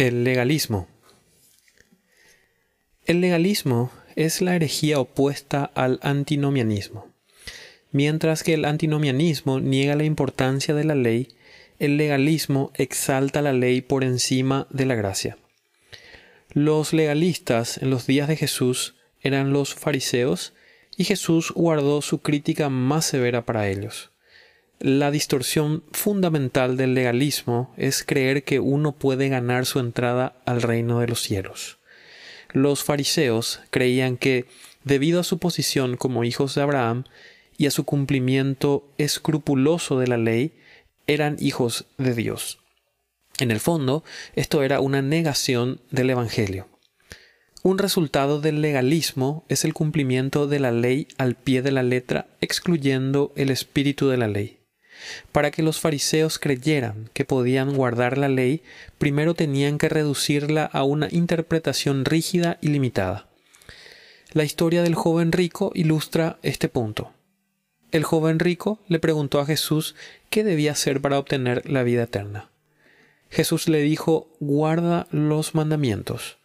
El legalismo. El legalismo es la herejía opuesta al antinomianismo. Mientras que el antinomianismo niega la importancia de la ley, el legalismo exalta la ley por encima de la gracia. Los legalistas en los días de Jesús eran los fariseos y Jesús guardó su crítica más severa para ellos. La distorsión fundamental del legalismo es creer que uno puede ganar su entrada al reino de los cielos. Los fariseos creían que, debido a su posición como hijos de Abraham y a su cumplimiento escrupuloso de la ley, eran hijos de Dios. En el fondo, esto era una negación del Evangelio. Un resultado del legalismo es el cumplimiento de la ley al pie de la letra, excluyendo el espíritu de la ley. Para que los fariseos creyeran que podían guardar la ley, primero tenían que reducirla a una interpretación rígida y limitada. La historia del joven rico ilustra este punto. El joven rico le preguntó a Jesús qué debía hacer para obtener la vida eterna. Jesús le dijo guarda los mandamientos.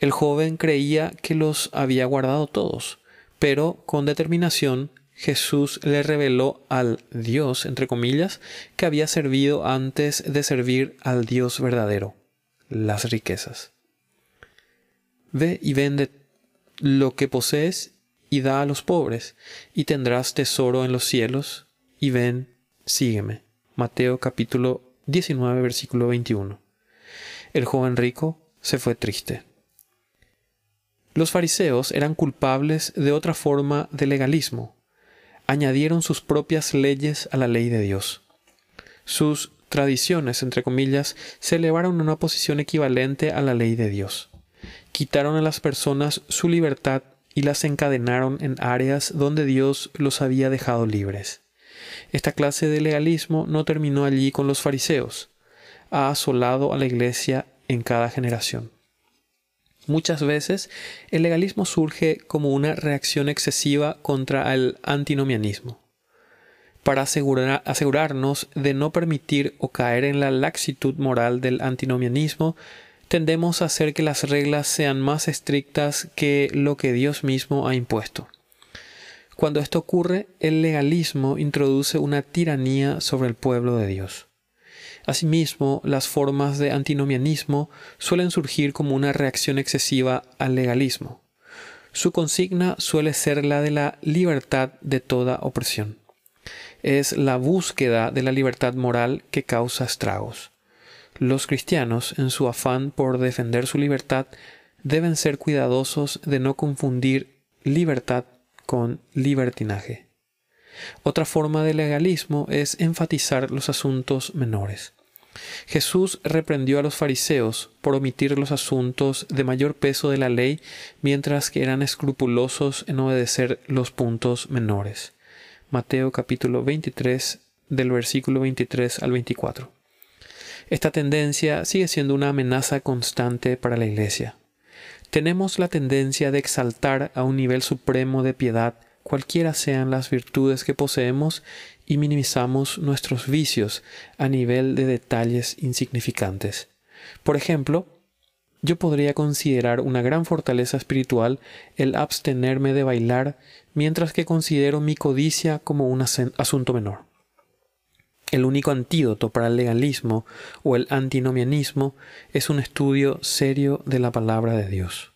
El joven creía que los había guardado todos, pero con determinación Jesús le reveló al Dios, entre comillas, que había servido antes de servir al Dios verdadero, las riquezas. Ve y vende lo que posees y da a los pobres, y tendrás tesoro en los cielos, y ven, sígueme. Mateo capítulo 19, versículo 21. El joven rico se fue triste. Los fariseos eran culpables de otra forma de legalismo, añadieron sus propias leyes a la ley de Dios. Sus tradiciones, entre comillas, se elevaron a una posición equivalente a la ley de Dios. Quitaron a las personas su libertad y las encadenaron en áreas donde Dios los había dejado libres. Esta clase de legalismo no terminó allí con los fariseos, ha asolado a la Iglesia en cada generación. Muchas veces el legalismo surge como una reacción excesiva contra el antinomianismo. Para asegurarnos de no permitir o caer en la laxitud moral del antinomianismo, tendemos a hacer que las reglas sean más estrictas que lo que Dios mismo ha impuesto. Cuando esto ocurre, el legalismo introduce una tiranía sobre el pueblo de Dios. Asimismo, las formas de antinomianismo suelen surgir como una reacción excesiva al legalismo. Su consigna suele ser la de la libertad de toda opresión. Es la búsqueda de la libertad moral que causa estragos. Los cristianos, en su afán por defender su libertad, deben ser cuidadosos de no confundir libertad con libertinaje. Otra forma de legalismo es enfatizar los asuntos menores. Jesús reprendió a los fariseos por omitir los asuntos de mayor peso de la ley, mientras que eran escrupulosos en obedecer los puntos menores. Mateo capítulo 23 del versículo 23 al 24. Esta tendencia sigue siendo una amenaza constante para la Iglesia. Tenemos la tendencia de exaltar a un nivel supremo de piedad cualquiera sean las virtudes que poseemos y minimizamos nuestros vicios a nivel de detalles insignificantes. Por ejemplo, yo podría considerar una gran fortaleza espiritual el abstenerme de bailar, mientras que considero mi codicia como un asunto menor. El único antídoto para el legalismo o el antinomianismo es un estudio serio de la palabra de Dios.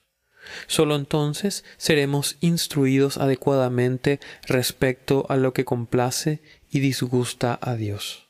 Solo entonces seremos instruidos adecuadamente respecto a lo que complace y disgusta a Dios.